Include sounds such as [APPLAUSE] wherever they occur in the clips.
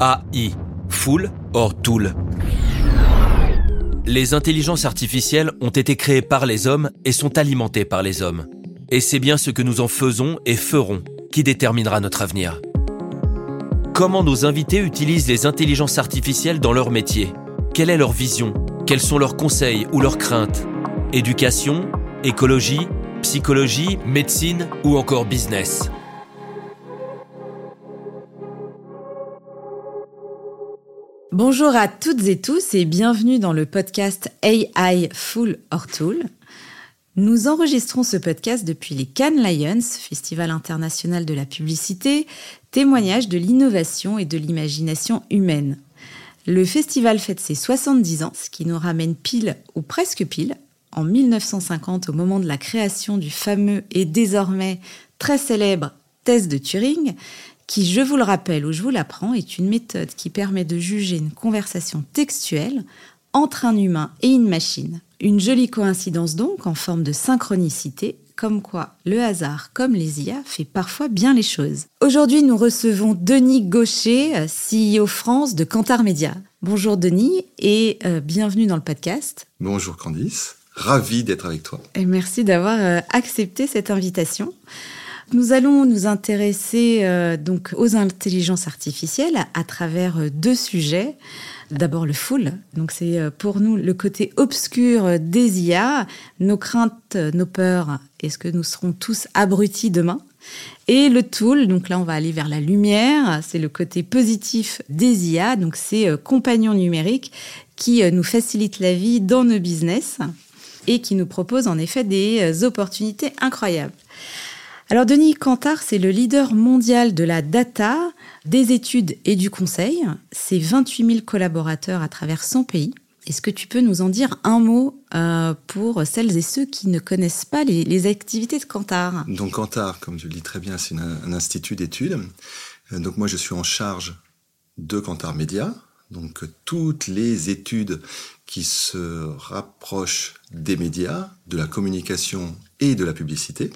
AI, Full or Tool. Les intelligences artificielles ont été créées par les hommes et sont alimentées par les hommes. Et c'est bien ce que nous en faisons et ferons qui déterminera notre avenir. Comment nos invités utilisent les intelligences artificielles dans leur métier? Quelle est leur vision? Quels sont leurs conseils ou leurs craintes? Éducation Écologie Psychologie Médecine ou encore business Bonjour à toutes et tous et bienvenue dans le podcast AI Full or Tool. Nous enregistrons ce podcast depuis les Cannes Lions, Festival international de la publicité, témoignage de l'innovation et de l'imagination humaine. Le festival fête ses 70 ans, ce qui nous ramène pile ou presque pile en 1950 au moment de la création du fameux et désormais très célèbre test de Turing, qui, je vous le rappelle ou je vous l'apprends, est une méthode qui permet de juger une conversation textuelle entre un humain et une machine. Une jolie coïncidence donc en forme de synchronicité, comme quoi le hasard, comme les IA, fait parfois bien les choses. Aujourd'hui, nous recevons Denis Gaucher, CEO France de Cantar Media. Bonjour Denis et euh, bienvenue dans le podcast. Bonjour Candice, ravi d'être avec toi. Et merci d'avoir euh, accepté cette invitation. Nous allons nous intéresser euh, donc aux intelligences artificielles à travers euh, deux sujets. D'abord le full, donc c'est pour nous le côté obscur des IA, nos craintes, nos peurs, est-ce que nous serons tous abrutis demain? Et le tool, donc là on va aller vers la lumière, c'est le côté positif des IA, donc c'est compagnons numériques qui nous facilitent la vie dans nos business et qui nous proposent en effet des opportunités incroyables. Alors Denis Cantar, c'est le leader mondial de la data, des études et du conseil. C'est 28 000 collaborateurs à travers 100 pays. Est-ce que tu peux nous en dire un mot euh, pour celles et ceux qui ne connaissent pas les, activités de Cantar? Donc Cantar, comme je le dis très bien, c'est un institut d'études. Euh, donc moi, je suis en charge de Cantar Media. Donc toutes les études qui se rapprochent des médias, de la communication et de la publicité.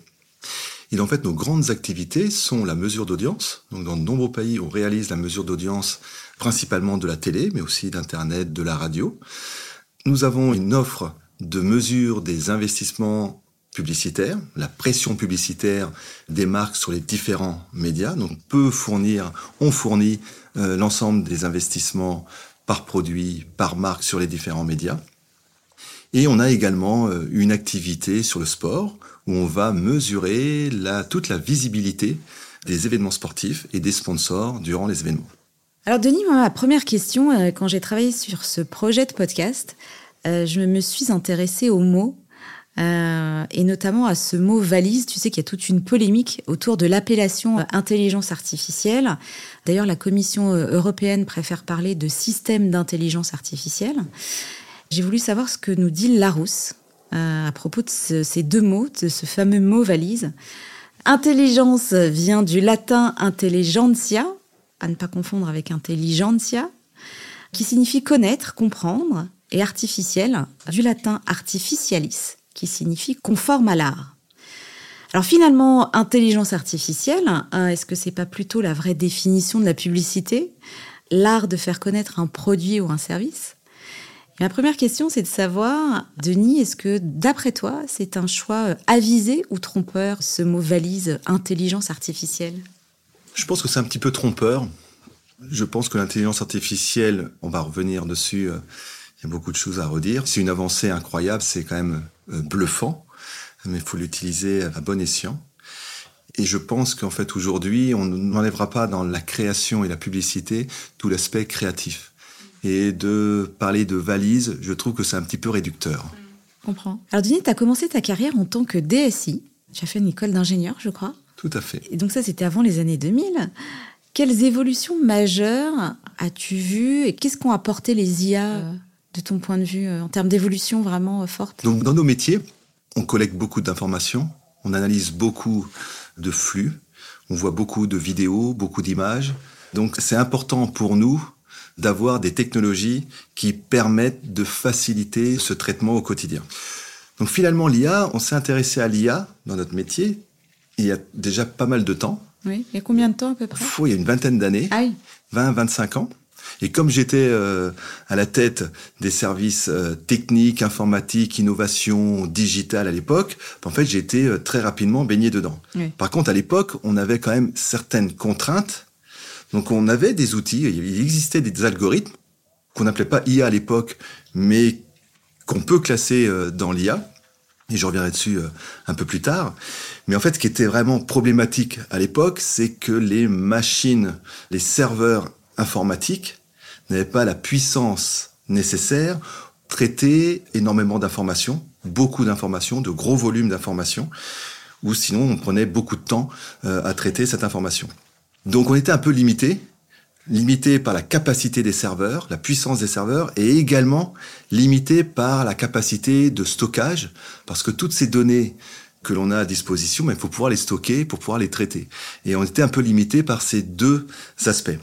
Et en fait, nos grandes activités sont la mesure d'audience. Donc, dans de nombreux pays, on réalise la mesure d'audience principalement de la télé, mais aussi d'Internet, de la radio. Nous avons une offre de mesure des investissements publicitaires, la pression publicitaire des marques sur les différents médias. Donc, on peut fournir, on fournit euh, l'ensemble des investissements par produit, par marque sur les différents médias. Et on a également euh, une activité sur le sport où on va mesurer la, toute la visibilité des événements sportifs et des sponsors durant les événements. Alors Denis, ma première question, euh, quand j'ai travaillé sur ce projet de podcast, je me suis intéressée aux mots euh, et notamment à ce mot valise. Tu sais qu'il y a toute une polémique autour de l'appellation intelligence artificielle. D'ailleurs, la Commission européenne préfère parler de système d'intelligence artificielle. J'ai voulu savoir ce que nous dit Larousse, euh, à propos de ces deux mots, de ce fameux mot valise. Intelligence vient du latin intelligentsia, à ne pas confondre avec intelligentsia, qui signifie connaître, comprendre, et artificiel, du latin artificialis, qui signifie conforme à l'art. Alors finalement, intelligence artificielle, hein, est-ce que c'est pas plutôt la vraie définition de la publicité L'art de faire connaître un produit ou un service? Ma première question, c'est de savoir, Denis, est-ce que d'après toi, c'est un choix euh, avisé ou trompeur, ce mot valise intelligence artificielle? Je pense que c'est un petit peu trompeur. Je pense que l'intelligence artificielle, on va revenir dessus, euh, il y a beaucoup de choses à redire. C'est une avancée incroyable, c'est quand même bluffant, mais il faut l'utiliser à bon escient. Et je pense qu'en fait aujourd'hui, on n'enlèvera pas dans la création et la publicité tout l'aspect créatif et de parler de valise, je trouve que c'est un petit peu réducteur. Je comprends. Alors Denis, tu as commencé ta carrière en tant que DSI. Tu as fait une école d'ingénieur, je crois. Tout à fait. Et donc ça, c'était avant les années 2000. Quelles évolutions majeures as-tu vues et qu'est-ce qu'ont apporté les IA euh, de ton point de vue euh, en termes d'évolution vraiment euh, forte? Donc dans nos métiers, on collecte beaucoup d'informations, on analyse beaucoup de flux, on voit beaucoup de vidéos, beaucoup d'images. Donc c'est important pour nous d'avoir des technologies qui permettent de faciliter ce traitement au quotidien. Donc finalement, l'IA, on s'est intéressé à l'IA dans notre métier il y a déjà pas mal de temps. Oui, il y a combien de temps à peu près? Il y a une vingtaine d'années. Ah oui. 20, 25 ans. Et comme j'étais euh, à la tête des services euh, techniques, informatiques, innovation, digital à l'époque, en fait, j'ai été euh, très rapidement baigné dedans. Oui. Par contre, à l'époque, on avait quand même certaines contraintes. Donc, on avait des outils, il existait des algorithmes qu'on n'appelait pas IA à l'époque, mais qu'on peut classer dans l'IA. Et je reviendrai dessus un peu plus tard. Mais en fait, ce qui était vraiment problématique à l'époque, c'est que les machines, les serveurs informatiques n'avaient pas la puissance nécessaire pour traiter énormément d'informations, beaucoup d'informations, de gros volumes d'informations, ou sinon on prenait beaucoup de temps euh, à traiter cette information. Donc on était un peu limité, limité par la capacité des serveurs, la puissance des serveurs, et également limité par la capacité de stockage, parce que toutes ces données que l'on a à disposition, mais il faut pouvoir les stocker pour pouvoir les traiter. Et on était un peu limité par ces deux aspects.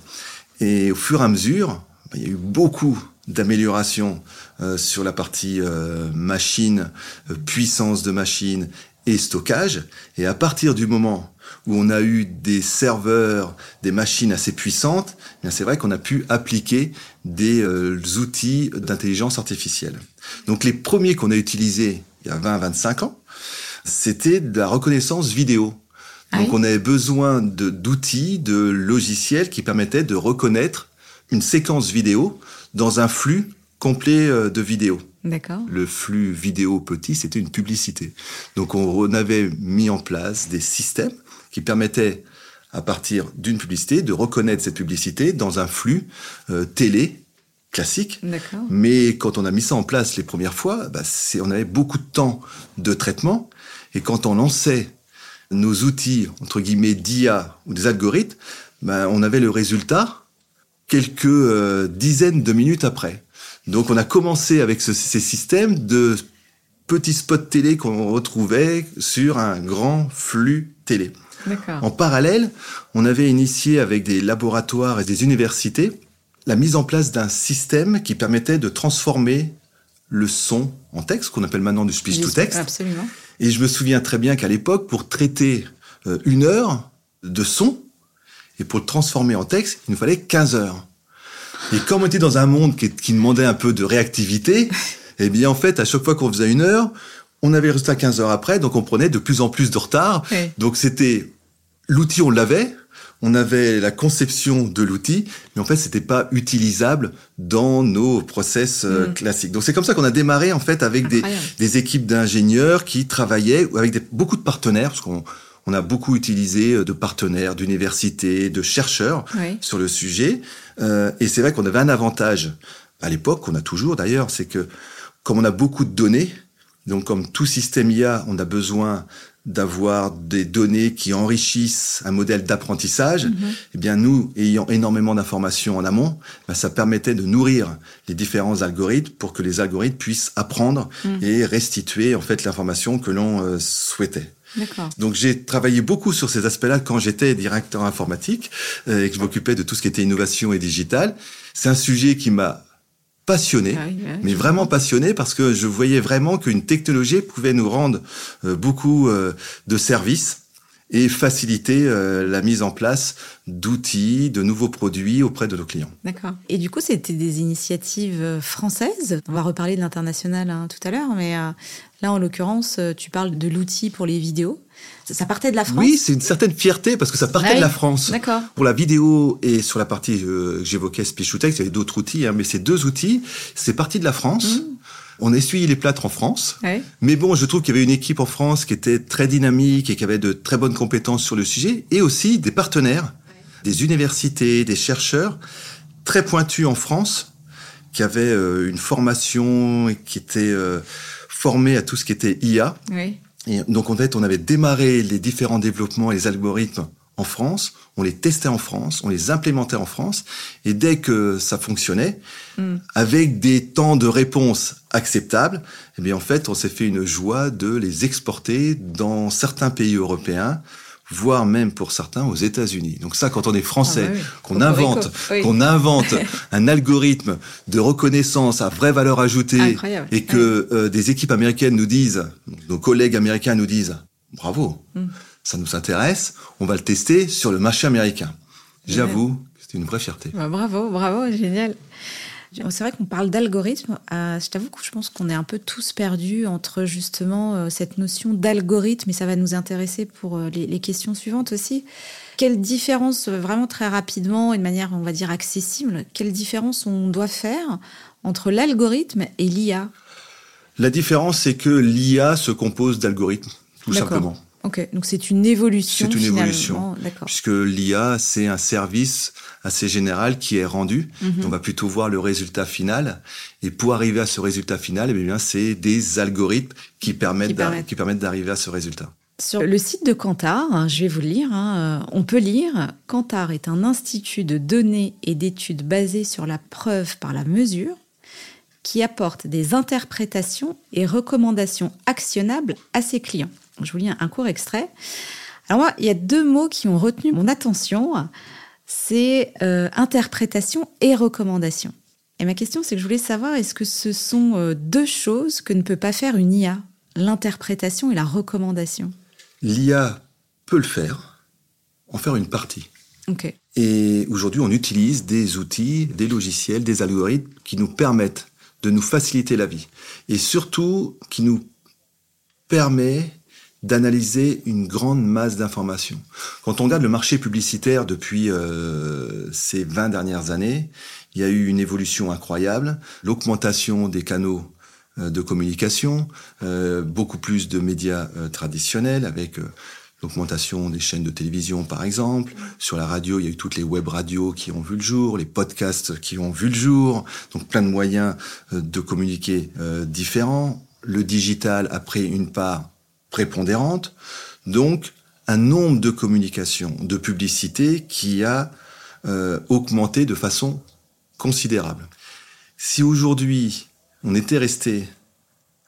Et au fur et à mesure, il y a eu beaucoup d'améliorations euh, sur la partie euh, machine, euh, puissance de machine et stockage. Et à partir du moment où on a eu des serveurs, des machines assez puissantes, eh bien c'est vrai qu'on a pu appliquer des euh, outils d'intelligence artificielle. Donc les premiers qu'on a utilisés il y a 20-25 ans, c'était de la reconnaissance vidéo. Donc oui on avait besoin d'outils, de, logiciels qui permettaient de reconnaître une séquence vidéo dans un flux complet euh, de vidéos D'accord. le flux vidéo petit, c'était une publicité. Donc on avait mis en place des systèmes qui permettaient, à partir d'une publicité, de reconnaître cette publicité dans un flux euh, télé classique. D'accord. Mais quand on a mis ça en place les premières fois, bah, on avait beaucoup de temps de traitement. Et quand on lançait nos outils, entre guillemets, d'IA ou des algorithmes, bah, on avait le résultat quelques euh, dizaines de minutes après. Donc on a commencé avec ce- ces systèmes de petits spots télé qu'on retrouvait sur un grand flux télé. D'accord. En parallèle, on avait initié avec des laboratoires et des universités la mise en place d'un système qui permettait de transformer le son en texte, qu'on appelle maintenant du speech to text. Absolument. Et je me souviens très bien qu'à l'époque, pour traiter euh, une heure de son, et pour le transformer en texte, il nous fallait 15 heures. Et comme on était dans un monde qui, qui demandait un peu de réactivité, [LAUGHS] eh bien en fait, à chaque fois qu'on faisait une heure, on avait le résultat 15 heures après, donc on prenait de plus en plus de retard. Oui. Donc c'était l'outil, on l'avait, on avait la conception de l'outil, mais en fait c'était pas utilisable dans nos process euh, Mhm. classiques. Donc c'est comme ça qu'on a démarré en fait avec des, équipes d'ingénieurs qui travaillaient avec des- beaucoup de partenaires, parce qu'on on a beaucoup utilisé euh, de partenaires, d'universités, de chercheurs Oui. sur le sujet. Euh, et c'est vrai qu'on avait un avantage à l'époque, qu'on a toujours d'ailleurs, c'est que comme on a beaucoup de données, donc comme tout système IA, on a besoin d'avoir des données qui enrichissent un modèle d'apprentissage, eh bien nous, ayant énormément d'informations en amont, ben, ça permettait de nourrir les différents algorithmes pour que les algorithmes puissent apprendre et restituer en fait l'information que l'on euh, souhaitait. Donc j'ai travaillé beaucoup sur ces aspects-là quand j'étais directeur informatique euh, et que je m'occupais de tout ce qui était innovation et digital. C'est un sujet qui m'a passionné, Ah oui, ouais. mais vraiment passionné parce que je voyais vraiment qu'une technologie pouvait nous rendre euh, beaucoup euh, de services et faciliter euh, la mise en place d'outils, de nouveaux produits auprès de nos clients. D'accord. Et du coup, c'était des initiatives euh, françaises. On va reparler de l'international hein, tout à l'heure, mais euh, là, en l'occurrence, tu parles de l'outil pour les vidéos. Ça, ça partait de la France? Oui, c'est une certaine fierté parce que ça partait de la France. D'accord. Pour la vidéo et sur la partie euh, que j'évoquais Speech to Text, il y avait d'autres outils, hein, mais ces deux outils, c'est parti de la France. On essuie les plâtres en France. Ouais. Mais bon, je trouve qu'il y avait une équipe en France qui était très dynamique et qui avait de très bonnes compétences sur le sujet, et aussi des partenaires, des universités, des chercheurs très pointus en France, qui avaient euh, une formation et qui étaient euh, formés à tout ce qui était IA. Oui. Et donc en fait, on avait démarré les différents développements les algorithmes en France, on les testait en France, on les implémentait en France, et dès que ça fonctionnait, Mm. avec des temps de réponse acceptables, eh bien en fait, on s'est fait une joie de les exporter dans certains pays européens, voire même pour certains aux États-Unis. Donc ça, quand on est français, Ah bah oui. qu'on invente, Oui. qu'on invente [LAUGHS] un algorithme de reconnaissance à vraie valeur ajoutée, Incroyable. et que euh, des équipes américaines nous disent, nos collègues américains nous disent, bravo. Mm. Ça nous intéresse, on va le tester sur le marché américain. J'avoue, c'était une vraie fierté. Bah, bravo, bravo, génial. C'est vrai qu'on parle d'algorithme. Euh, je t'avoue que je pense qu'on est un peu tous perdus entre justement euh, cette notion d'algorithme, et ça va nous intéresser pour euh, les, les, questions suivantes aussi. Quelle différence, vraiment très rapidement et de manière, on va dire, accessible, quelle différence on doit faire entre l'algorithme et l'IA La différence, c'est que l'IA se compose d'algorithmes, tout simplement. Ok, donc c'est une évolution. C'est une évolution, puisque l'IA c'est un service assez général qui est rendu. Mhm. On va plutôt voir le résultat final, et pour arriver à ce résultat final, eh bien c'est des algorithmes qui permettent qui permettent d'arriver à ce résultat. Sur le site de Kantar, hein, je vais vous le lire, hein, euh, on peut lire Kantar est un institut de données et d'études basé sur la preuve par la mesure qui apporte des interprétations et recommandations actionnables à ses clients. Je vous lis un court extrait. Alors moi, il y a deux mots qui ont retenu mon attention. C'est euh, interprétation et recommandation. Et ma question, c'est que je voulais savoir, est-ce que ce sont euh, deux choses que ne peut pas faire une IA L'interprétation et la recommandation? L'IA peut le faire, en faire une partie. Ok. Et aujourd'hui, on utilise des outils, des logiciels, des algorithmes qui nous permettent de nous faciliter la vie. Et surtout, qui nous permet d'analyser une grande masse d'informations. Quand on regarde le marché publicitaire depuis euh, ces 20 dernières années, il y a eu une évolution incroyable, l'augmentation des canaux euh, de communication, euh, beaucoup plus de médias traditionnels avec l'augmentation des chaînes de télévision par exemple. Sur la radio, il y a eu toutes les web radios qui ont vu le jour, les podcasts qui ont vu le jour, donc plein de moyens de communiquer différents. Le digital a pris une part prépondérante. Donc, un nombre de communications, de publicités qui a euh, augmenté de façon considérable. Si aujourd'hui, on était resté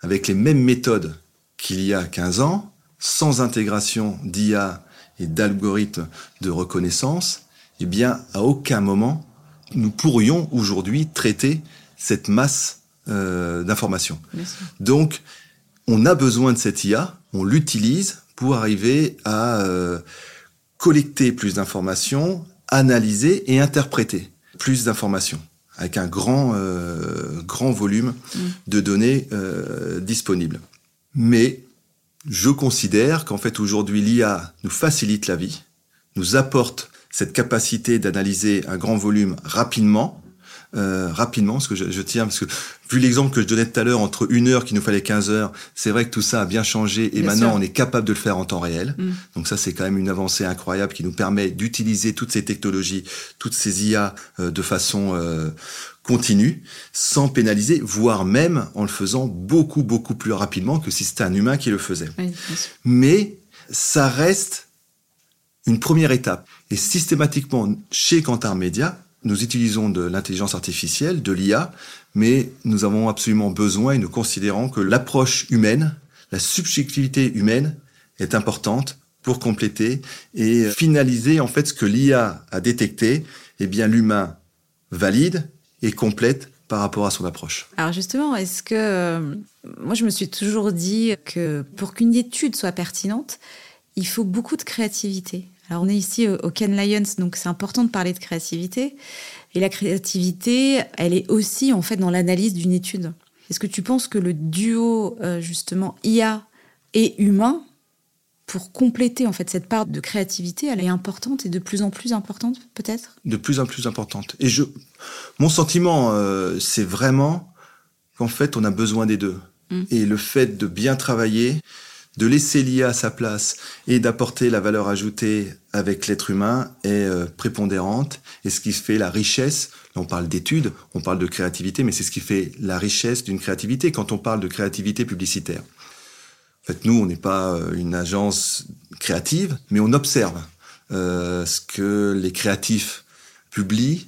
avec les mêmes méthodes qu'il y a 15 ans, sans intégration d'IA et d'algorithmes de reconnaissance, eh bien, à aucun moment, nous pourrions aujourd'hui traiter cette masse euh, d'informations. Donc, on a besoin de cette IA, on l'utilise pour arriver à euh, collecter plus d'informations, analyser et interpréter plus d'informations avec un grand, euh, grand volume mm. de données euh, disponibles. Mais je considère qu'en fait aujourd'hui l'IA nous facilite la vie, nous apporte cette capacité d'analyser un grand volume rapidement, euh, rapidement, parce que je, je, tiens, parce que vu l'exemple que je donnais tout à l'heure entre une heure qu'il nous fallait 15 heures, c'est vrai que tout ça a bien changé et maintenant on est capable de le faire en temps réel. Mm. Donc ça c'est quand même une avancée incroyable qui nous permet d'utiliser toutes ces technologies, toutes ces IA euh, de façon euh, continue, sans pénaliser, voire même en le faisant beaucoup beaucoup plus rapidement que si c'était un humain qui le faisait. Mais ça reste une première étape. Et systématiquement, chez Kantar Media, nous utilisons de l'intelligence artificielle, de l'IA, mais nous avons absolument besoin et nous considérons que l'approche humaine, la subjectivité humaine est importante pour compléter et finaliser en fait ce que l'IA a détecté. Eh bien, l'humain valide et complète par rapport à son approche. Alors justement, est-ce que euh, moi je me suis toujours dit que pour qu'une étude soit pertinente, il faut beaucoup de créativité. Alors on est ici au Ken Lions, donc c'est important de parler de créativité. Et la créativité, elle est aussi en fait dans l'analyse d'une étude. Est-ce que tu penses que le duo euh, justement IA et humain pour compléter en fait cette part de créativité, elle est importante et de plus en plus importante peut-être? De plus en plus importante. Et je, mon sentiment, euh, c'est vraiment qu'en fait on a besoin des deux. Mmh. Et le fait de bien travailler, de laisser l'IA à sa place et d'apporter la valeur ajoutée avec l'être humain est euh, prépondérante et ce qui fait la richesse. on parle d'études, on parle de créativité, mais c'est ce qui fait la richesse d'une créativité quand on parle de créativité publicitaire. En fait, nous, on n'est pas euh, une agence créative, mais on observe euh, ce que les créatifs publient,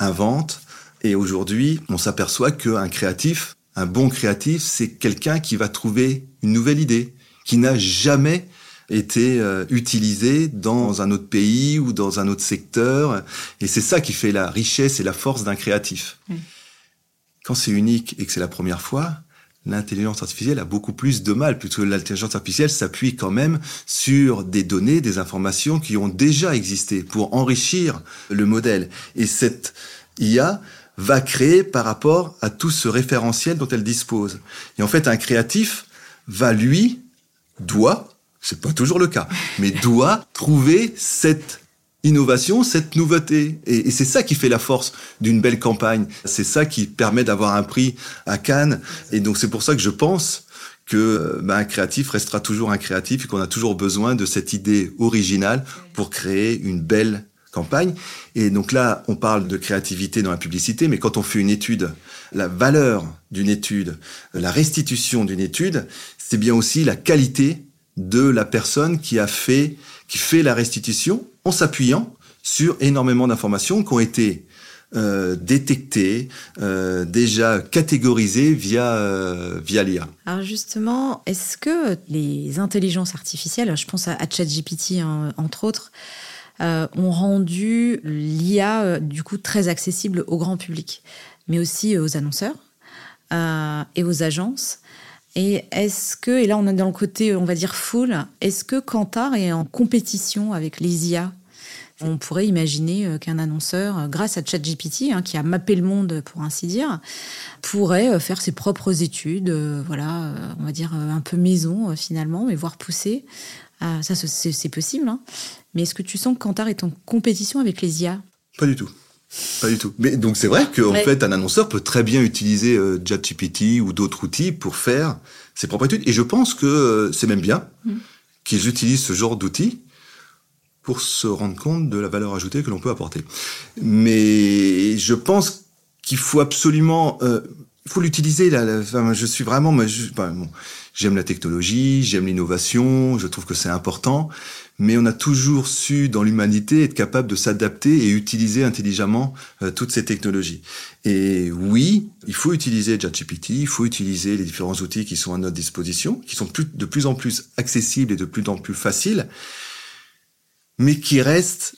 inventent, et aujourd'hui, on s'aperçoit qu'un créatif, un bon créatif, c'est quelqu'un qui va trouver une nouvelle idée, qui n'a jamais été euh, utilisé dans un autre pays ou dans un autre secteur. Et c'est ça qui fait la richesse et la force d'un créatif. Quand c'est unique et que c'est la première fois, l'intelligence artificielle a beaucoup plus de mal, puisque l'intelligence artificielle s'appuie quand même sur des données, des informations qui ont déjà existé pour enrichir le modèle. Et cette IA va créer par rapport à tout ce référentiel dont elle dispose. Et en fait, un créatif va, lui, doit, c'est pas toujours le cas, mais doit trouver cette innovation, cette nouveauté. Et, c'est ça qui fait la force d'une belle campagne. C'est ça qui permet d'avoir un prix à Cannes. Et donc c'est pour ça que je pense que ben, un créatif restera toujours un créatif et qu'on a toujours besoin de cette idée originale pour créer une belle campagne. Et donc là, on parle de créativité dans la publicité, mais quand on fait une étude, la valeur d'une étude, la restitution d'une étude, c'est bien aussi la qualité de la personne qui a fait, qui fait la restitution en s'appuyant sur énormément d'informations qui ont été euh, détectées, euh, déjà catégorisées via, euh, via l'IA. Alors justement, est-ce que les intelligences artificielles, je pense à, ChatGPT entre autres, ont rendu l'IA du coup très accessible au grand public, mais aussi aux annonceurs et aux agences et est-ce que, et là on est dans le côté, on va dire, full, est-ce que Kantar est en compétition avec les IA on pourrait imaginer euh, qu'un annonceur, euh, grâce à ChatGPT, hein, qui a mappé le monde pour ainsi dire, pourrait euh, faire ses propres études, voilà, on va dire un peu maison finalement, mais voir pousser. ça, c'est possible. Hein. Mais est-ce que tu sens que Kantar est en compétition avec les IA Pas du tout. Pas du tout. Mais donc c'est vrai qu'en fait un annonceur peut très bien utiliser euh, ChatGPT ou d'autres outils pour faire ses propres études. Et je pense que euh, c'est même bien mm. qu'ils utilisent ce genre d'outils pour se rendre compte de la valeur ajoutée que l'on peut apporter. Mais je pense qu'il faut absolument, euh, il faut l'utiliser. Là, je suis vraiment, j'aime la technologie, j'aime l'innovation, je trouve que c'est important mais on a toujours su dans l'humanité être capable de s'adapter et utiliser intelligemment euh, toutes ces technologies. Et oui, il faut utiliser ChatGPT, il faut utiliser les différents outils qui sont à notre disposition, qui sont de plus en plus accessibles et de plus en plus faciles, mais qui restent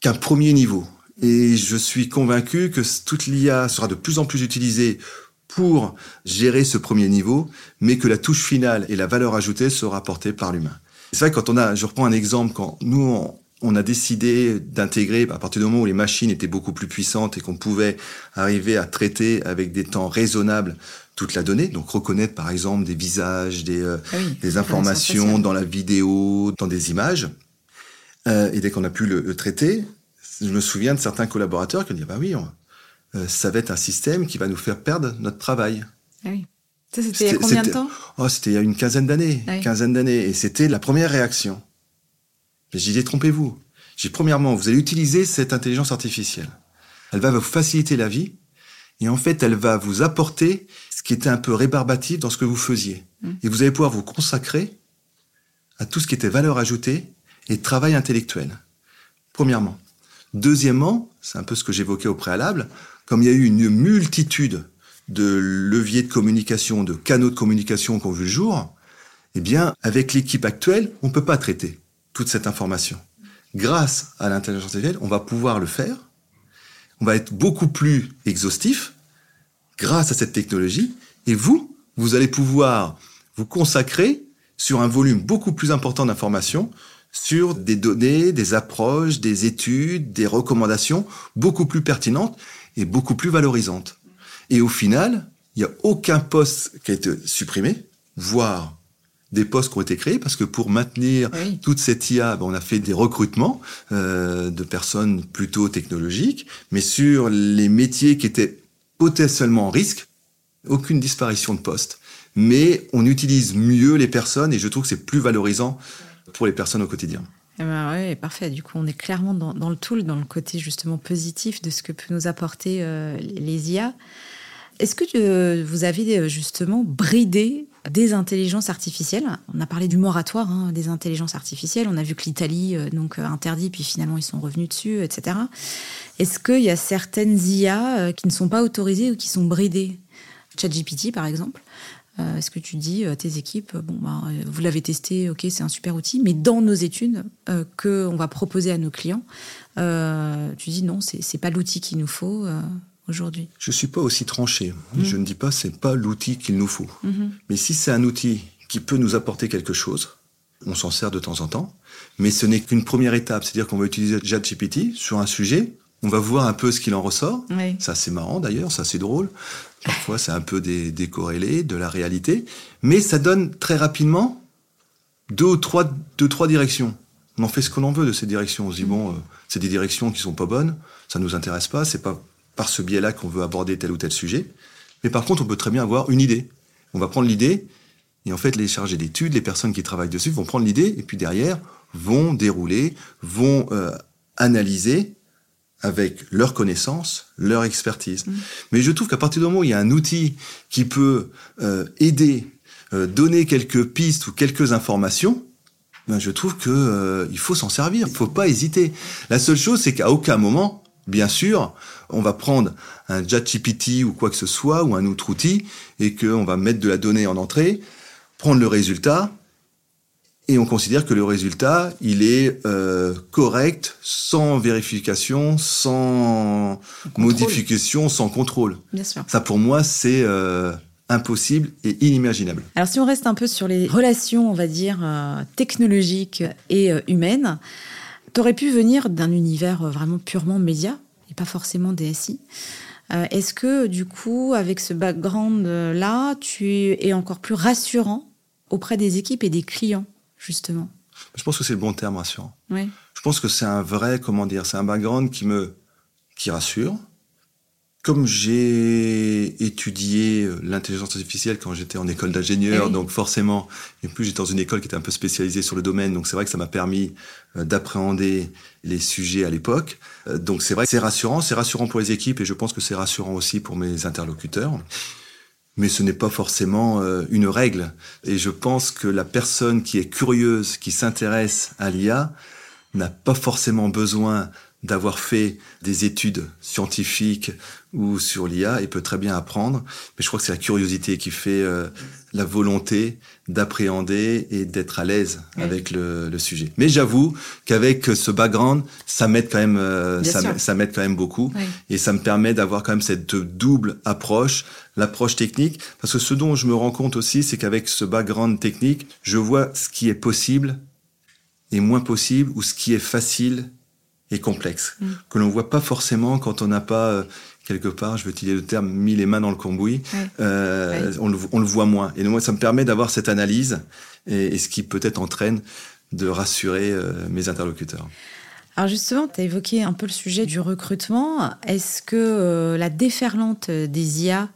qu'un premier niveau. Et je suis convaincu que toute l'IA sera de plus en plus utilisée pour gérer ce premier niveau, mais que la touche finale et la valeur ajoutée sera portée par l'humain. C'est vrai quand on a, je reprends un exemple, quand nous on, a décidé d'intégrer, à partir du moment où les machines étaient beaucoup plus puissantes et qu'on pouvait arriver à traiter avec des temps raisonnables toute la donnée, donc reconnaître par exemple des visages, des, euh, ah des informations dans la vidéo, dans des images, euh, et dès qu'on a pu le, traiter, je me souviens de certains collaborateurs qui ont dit bah oui, euh, ça va être un système qui va nous faire perdre notre travail. Ah oui c'était il y a combien de temps oh, C'était il y a une quinzaine d'années. Quinzaine d'années. Et c'était la première réaction. J'ai dit, trompez-vous. J'ai premièrement, vous allez utiliser cette intelligence artificielle. Elle va vous faciliter la vie. Et en fait, elle va vous apporter ce qui était un peu rébarbatif dans ce que vous faisiez. Mmh. Et vous allez pouvoir vous consacrer à tout ce qui était valeur ajoutée et travail intellectuel. Premièrement. Deuxièmement, c'est un peu ce que j'évoquais au préalable, comme il y a eu une multitude de leviers de communication, de canaux de communication qu'on vu le jour, eh bien, avec l'équipe actuelle, on ne peut pas traiter toute cette information. Grâce à l'intelligence artificielle, on va pouvoir le faire. On va être beaucoup plus exhaustif grâce à cette technologie. Et vous, vous allez pouvoir vous consacrer sur un volume beaucoup plus important d'informations sur des données, des approches, des études, des recommandations beaucoup plus pertinentes et beaucoup plus valorisantes. Et au final, il n'y a aucun poste qui a été supprimé, voire des postes qui ont été créés, parce que pour maintenir toute cette IA, ben, on a fait des recrutements euh, de personnes plutôt technologiques, mais sur les métiers qui étaient potentiellement en risque, aucune disparition de poste. Mais on utilise mieux les personnes et je trouve que c'est plus valorisant pour les personnes au quotidien. Eh ben oui, parfait. Du coup, on est clairement dans, le tool, dans le côté justement positif de ce que peut nous apporter euh, les IA. Est-ce que euh, vous avez euh, justement bridé des intelligences artificielles? On a parlé du moratoire hein, des intelligences artificielles. On a vu que l'Italie euh, donc interdit, puis finalement ils sont revenus dessus, etc. Est-ce qu'il y a certaines IA qui ne sont pas autorisées ou qui sont bridées? ChatGPT, par exemple. Est-ce que tu dis à tes équipes, bon, bah, vous l'avez testé, ok, c'est un super outil, mais dans nos études que on va proposer à nos clients, tu dis non, c'est pas l'outil qu'il nous faut aujourd'hui Je suis pas aussi tranché. Mmh. Je ne dis pas c'est pas l'outil qu'il nous faut. Mmh. Mais si c'est un outil qui peut nous apporter quelque chose, on s'en sert de temps en temps. Mais ce n'est qu'une première étape, c'est-à-dire qu'on va utiliser ChatGPT sur un sujet, on va voir un peu ce qu'il en ressort. Ça c'est marrant d'ailleurs, ça c'est drôle. Parfois c'est un peu décorrélé de la réalité, mais ça donne très rapidement deux ou trois, deux, trois directions. On en fait ce qu'on en veut de ces directions. On se dit bon, euh, c'est des directions qui sont pas bonnes, ça nous intéresse pas, c'est pas par ce biais-là qu'on veut aborder tel ou tel sujet. Mais par contre, on peut très bien avoir une idée. On va prendre l'idée et en fait les chargés d'études, les personnes qui travaillent dessus vont prendre l'idée et puis derrière vont dérouler, vont euh, analyser avec leur connaissance, leur expertise. Mmh. Mais je trouve qu'à partir du moment où il y a un outil qui peut euh, aider, euh, donner quelques pistes ou quelques informations, ben je trouve que euh, il faut s'en servir. Il faut pas hésiter. La seule chose, c'est qu'à aucun moment, bien sûr, on va prendre un ChatGPT ou quoi que ce soit ou un autre outil et qu'on va mettre de la donnée en entrée, prendre le résultat et on considère que le résultat, il est euh, correct, sans vérification, sans modification, sans contrôle. Bien sûr. Ça, pour moi, c'est euh, impossible et inimaginable. Alors, si on reste un peu sur les relations, on va dire, euh, technologiques et humaines, tu aurais pu venir d'un univers euh, vraiment purement média et pas forcément DSI. Euh, Est-ce que, du coup, avec ce background-là, tu es encore plus rassurant auprès des équipes et des clients justement? Je pense que c'est le bon terme rassurant. Oui. Je pense que c'est un vrai, comment dire, c'est un background qui me, qui rassure. Comme j'ai étudié l'intelligence artificielle quand j'étais en école d'ingénieur, oui. donc forcément, et plus j'étais dans une école qui était un peu spécialisée sur le domaine, donc c'est vrai que ça m'a permis euh, d'appréhender les sujets à l'époque. Euh, donc c'est vrai que c'est rassurant, c'est rassurant pour les équipes et je pense que c'est rassurant aussi pour mes interlocuteurs mais ce n'est pas forcément euh, une règle. Et je pense que la personne qui est curieuse, qui s'intéresse à l'IA, n'a pas forcément besoin d'avoir fait des études scientifiques ou sur l'IA et peut très bien apprendre. Mais je crois que c'est la curiosité qui fait euh, la volonté d'appréhender et d'être à l'aise oui. avec le, le, sujet. Mais j'avoue qu'avec ce background, ça m'aide quand même, euh, ça, ça m'aide quand même beaucoup oui. et ça me permet d'avoir quand même cette double approche, l'approche technique, parce que ce dont je me rends compte aussi, c'est qu'avec ce background technique, je vois ce qui est possible et moins possible ou ce qui est facile et complexe, mm. que l'on voit pas forcément quand on n'a pas euh, quelque part, je veux utiliser le terme, mis les mains dans le cambouis, euh, on, le, on, le, voit moins. Et moi, ça me permet d'avoir cette analyse et, et, ce qui peut-être entraîne de rassurer euh, mes interlocuteurs. Alors justement, tu as évoqué un peu le sujet du recrutement. Est-ce que la déferlante des IA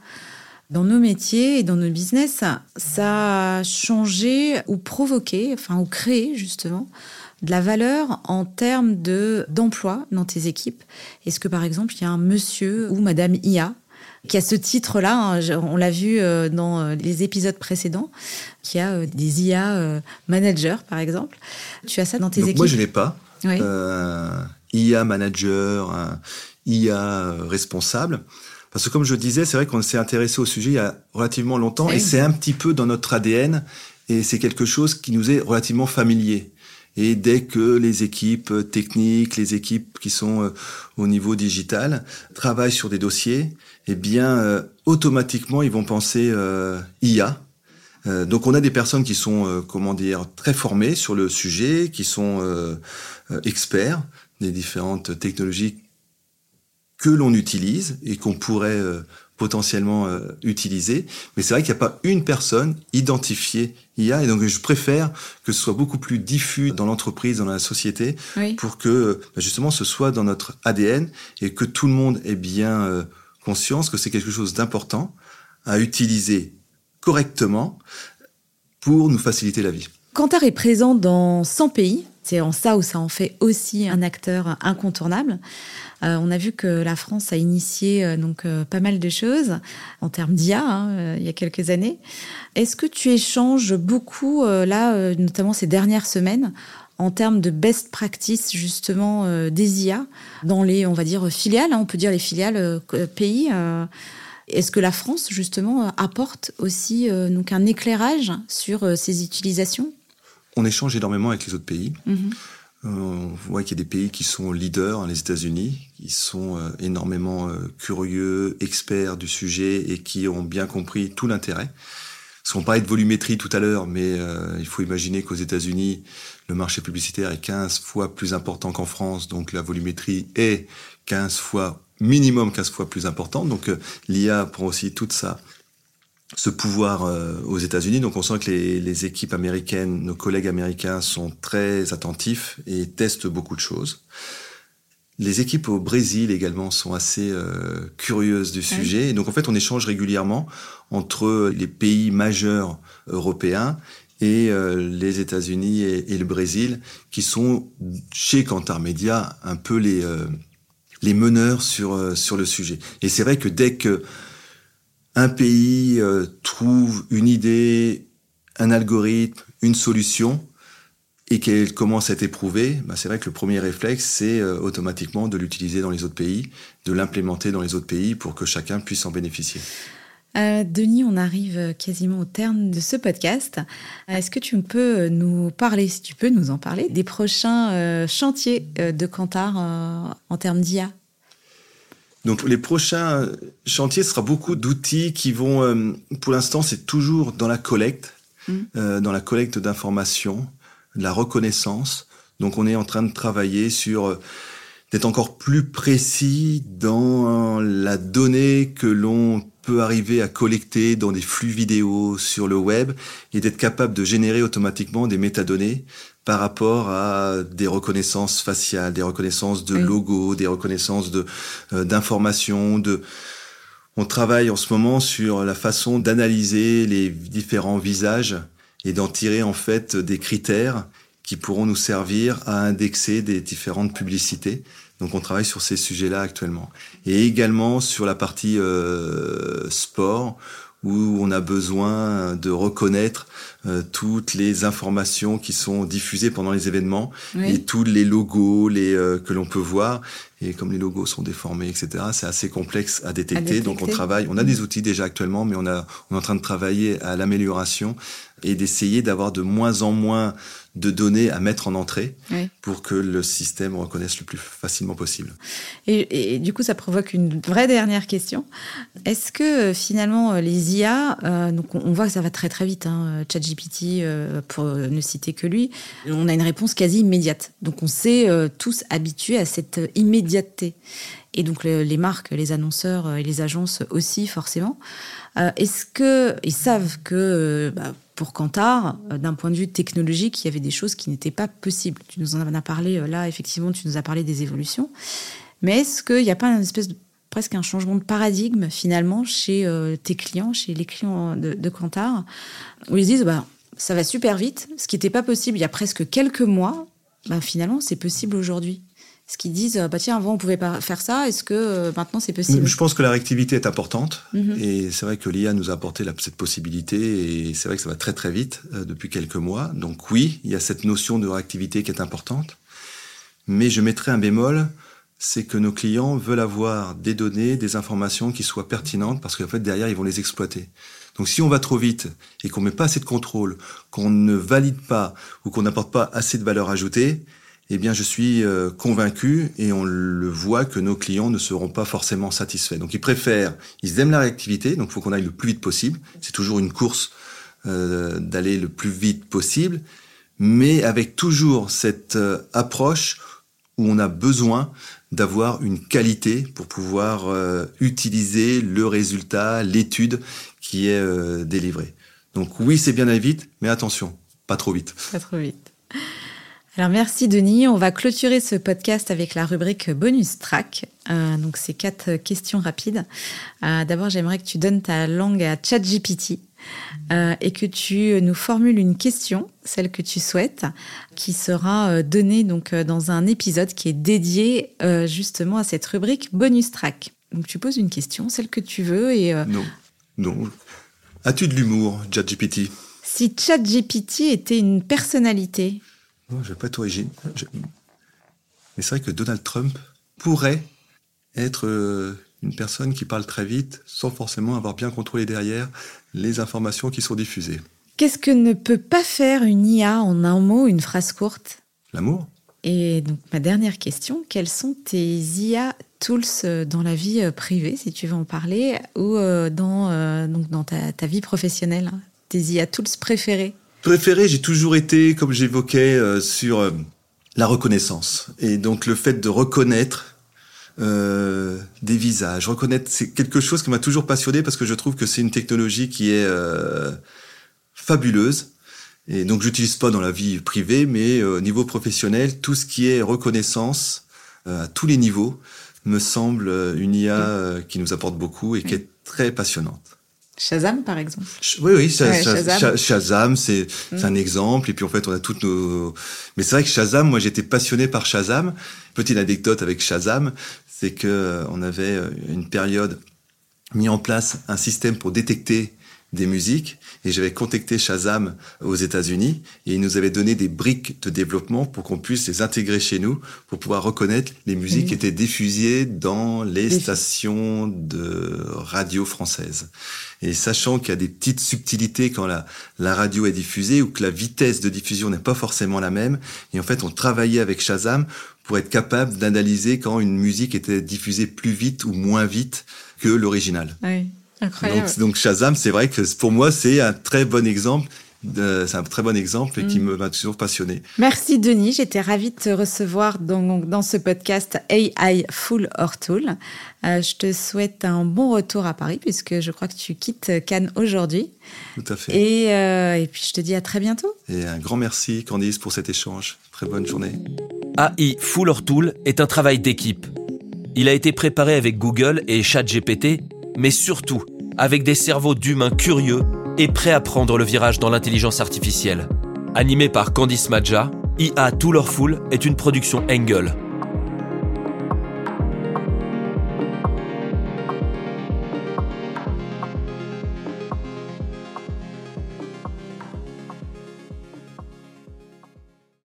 dans nos métiers et dans nos business, ça a changé ou provoqué, enfin ou créé justement de la valeur en termes de d'emploi dans tes équipes Est-ce que par exemple il y a un monsieur ou madame IA qui a ce titre-là, hein, on l'a vu euh, dans les épisodes précédents, qui a euh, des IA managers par exemple. Tu as ça dans tes Donc équipes? Moi je l'ai pas. Oui. Euh, IA manager, IA responsable. Parce que comme je disais, c'est vrai qu'on s'est intéressé au sujet il y a relativement longtemps oui. et c'est un petit peu dans notre ADN et c'est quelque chose qui nous est relativement familier. Et dès que les équipes techniques, les équipes qui sont euh, au niveau digital travaillent sur des dossiers, eh bien, euh, automatiquement, ils vont penser euh, IA. Donc, on a des personnes qui sont, comment dire, très formées sur le sujet, qui sont experts des différentes technologies que l'on utilise et qu'on pourrait potentiellement euh, utilisé. Mais c'est vrai qu'il n'y a pas une personne identifiée IA. Et donc, je préfère que ce soit beaucoup plus diffus dans l'entreprise, dans la société, oui. pour que bah, justement ce soit dans notre ADN et que tout le monde ait bien euh, conscience que c'est quelque chose d'important à utiliser correctement pour nous faciliter la vie. Kantar est présent dans 100 pays. C'est en ça où ça en fait aussi un acteur incontournable. Euh, on a vu que la France a initié euh, donc euh, pas mal de choses en termes d'IA hein, il y a quelques années. Est-ce que tu échanges beaucoup là, notamment ces dernières semaines, en termes de best practice justement des IA dans les, on va dire filiales, hein, on peut dire les filiales pays. Est-ce que la France justement apporte aussi donc un éclairage sur ces utilisations? On échange énormément avec les autres pays. Mm -hmm. On voit qu'il y a des pays qui sont leaders, hein, les États-Unis, qui sont euh, énormément euh, curieux, experts du sujet et qui ont bien compris tout l'intérêt. Parce qu'on parlait de volumétrie tout à l'heure, mais euh, il faut imaginer qu'aux États-Unis, le marché publicitaire est 15 fois plus important qu'en France, donc la volumétrie est 15 fois, minimum 15 fois plus importante. Donc l'IA prend aussi toute ça ce pouvoir aux États-Unis. Donc on sent que les, les, équipes américaines, nos collègues américains sont très attentifs et testent beaucoup de choses. Les équipes au Brésil également sont assez euh, curieuses du sujet. Et donc en fait, on échange régulièrement entre les pays majeurs européens et euh, les États-Unis et, et, le Brésil, qui sont chez Kantar Media un peu les euh, les meneurs sur euh, sur le sujet. Et c'est vrai que dès que un pays euh, trouve une idée, un algorithme, une solution, et qu'elle commence à être éprouvée, bah c'est vrai que le premier réflexe, c'est euh, automatiquement de l'utiliser dans les autres pays, de l'implémenter dans les autres pays pour que chacun puisse en bénéficier. Euh, Denis, on arrive quasiment au terme de ce podcast. Est-ce que tu peux nous parler, si tu peux nous en parler, des prochains chantiers de Kantar euh, en termes d'IA donc les prochains chantiers, ce sera beaucoup d'outils qui vont, euh, pour l'instant, c'est toujours dans la collecte, mmh. dans la collecte d'informations, la reconnaissance. Donc on est en train de travailler sur euh, d'être encore plus précis dans la donnée que l'on peut arriver à collecter dans des flux vidéo sur le web et d'être capable de générer automatiquement des métadonnées par rapport à des reconnaissances faciales, des reconnaissances de logos, des reconnaissances de euh, d'informations, de on travaille en ce moment sur la façon d'analyser les différents visages et d'en tirer en fait des critères qui pourront nous servir à indexer des différentes publicités. Donc on travaille sur ces sujets-là actuellement. Et également sur la partie euh, sport, où on a besoin de reconnaître euh, toutes les informations qui sont diffusées pendant les événements oui. et tous les logos les, euh, que l'on peut voir. Et comme les logos sont déformés, etc., c'est assez complexe à détecter. à détecter. Donc on travaille, on a des outils déjà actuellement, mais on, a, on est en train de travailler à l'amélioration et d'essayer d'avoir de moins en moins de données à mettre en entrée oui. pour que le système reconnaisse le plus facilement possible. Et, et, du coup, ça provoque une vraie dernière question. Est-ce que finalement les IA, euh, donc on voit que ça va très très vite, hein, ChatGPT, euh, pour ne citer que lui, on a une réponse quasi immédiate. Donc on s'est euh, tous habitués à cette immédiateté. Et donc le, les marques, les annonceurs et les agences aussi forcément. Euh, Est-ce que ils savent que bah, pour Kantar, euh, d'un point de vue technologique, il y avait des choses qui n'étaient pas possibles? Tu nous en as parlé euh, là, effectivement, tu nous as parlé des évolutions. Mais est-ce qu'il n'y a pas une espèce de presque un changement de paradigme finalement chez euh, tes clients, chez les clients de, de où ils disent bah, ça va super vite, ce qui n'était pas possible il y a presque quelques mois, bah, finalement c'est possible aujourd'hui ce qu'ils disent, bah tiens, avant on pouvait pas faire ça, est-ce que euh, maintenant c'est possible? Je pense que la réactivité est importante mm -hmm. et c'est vrai que l'IA nous a apporté la, cette possibilité et c'est vrai que ça va très très vite euh, depuis quelques mois. Donc oui, il y a cette notion de réactivité qui est importante, mais je mettrai un bémol, c'est que nos clients veulent avoir des données, des informations qui soient pertinentes parce qu'en fait derrière ils vont les exploiter. Donc si on va trop vite et qu'on met pas assez de contrôle, qu'on ne valide pas ou qu'on n'apporte pas assez de valeur ajoutée, eh bien, je suis euh, convaincu et on le voit que nos clients ne seront pas forcément satisfaits. Donc, ils préfèrent, ils aiment la réactivité, donc il faut qu'on aille le plus vite possible. C'est toujours une course euh, d'aller le plus vite possible, mais avec toujours cette euh, approche où on a besoin d'avoir une qualité pour pouvoir euh, utiliser le résultat, l'étude qui est euh, délivrée. Donc oui, c'est bien aller vite, mais attention, pas trop vite. Pas trop vite. Alors merci Denis. On va clôturer ce podcast avec la rubrique bonus track. Euh, donc c'est quatre questions rapides. D'abord, j'aimerais que tu donnes ta langue à ChatGPT euh, et que tu nous formules une question, celle que tu souhaites, qui sera euh, donnée donc euh, dans un épisode qui est dédié euh, justement à cette rubrique bonus track. Donc tu poses une question, celle que tu veux et euh, non, non. As-tu de l'humour, ChatGPT? Si ChatGPT était une personnalité, non, je vais pas être origine. Je... Mais c'est vrai que Donald Trump pourrait être une personne qui parle très vite sans forcément avoir bien contrôlé derrière les informations qui sont diffusées. Qu'est-ce que ne peut pas faire une IA en un mot, une phrase courte? L'amour. Et donc ma dernière question, quelles sont tes IA tools dans la vie privée, si tu veux en parler, ou dans, donc dans ta, ta vie professionnelle Tes IA tools préférés? Préférés, j'ai toujours été, comme j'évoquais, sur la reconnaissance. Et donc le fait de reconnaître euh, des visages, reconnaître, c'est quelque chose qui m'a toujours passionné parce que je trouve que c'est une technologie qui est euh, fabuleuse. Et donc j'utilise pas dans la vie privée, mais euh, au niveau professionnel, tout ce qui est reconnaissance à tous les niveaux me semble une IA qui nous apporte beaucoup et qui est très passionnante. Shazam, par exemple. Oui, oui, Shazam, c'est mm. un exemple. Et puis en fait, on a toutes nos. Mais c'est vrai que Shazam, moi, j'étais passionné par Shazam. Petite anecdote avec Shazam, c'est que euh, on avait euh, une période mis en place un système pour détecter des musiques et j'avais contacté Shazam aux États-Unis et ils nous avaient donné des briques de développement pour qu'on puisse les intégrer chez nous pour pouvoir reconnaître les musiques qui étaient diffusées dans les stations de radio françaises. Et sachant qu'il y a des petites subtilités quand la, la radio est diffusée ou que la vitesse de diffusion n'est pas forcément la même, et en fait on travaillait avec Shazam pour être capable d'analyser quand une musique était diffusée plus vite ou moins vite que l'original. Oui. Incroyable. Donc, Shazam, c'est vrai que pour moi, c'est un très bon exemple. C'est un très bon exemple et qui mm. m'a toujours passionné. Merci Denis, j'étais ravie de te recevoir dans, dans ce podcast AI Full or Tool. Euh, je te souhaite un bon retour à Paris puisque je crois que tu quittes Cannes aujourd'hui. Tout à fait. Et, euh, et puis je te dis à très bientôt. Et un grand merci Candice pour cet échange. Très bonne journée. AI Full or Tool est un travail d'équipe. Il a été préparé avec Google et ChatGPT mais surtout avec des cerveaux d'humains curieux et prêts à prendre le virage dans l'intelligence artificielle. Animé par Candice Madja, IA Full est une production Engel.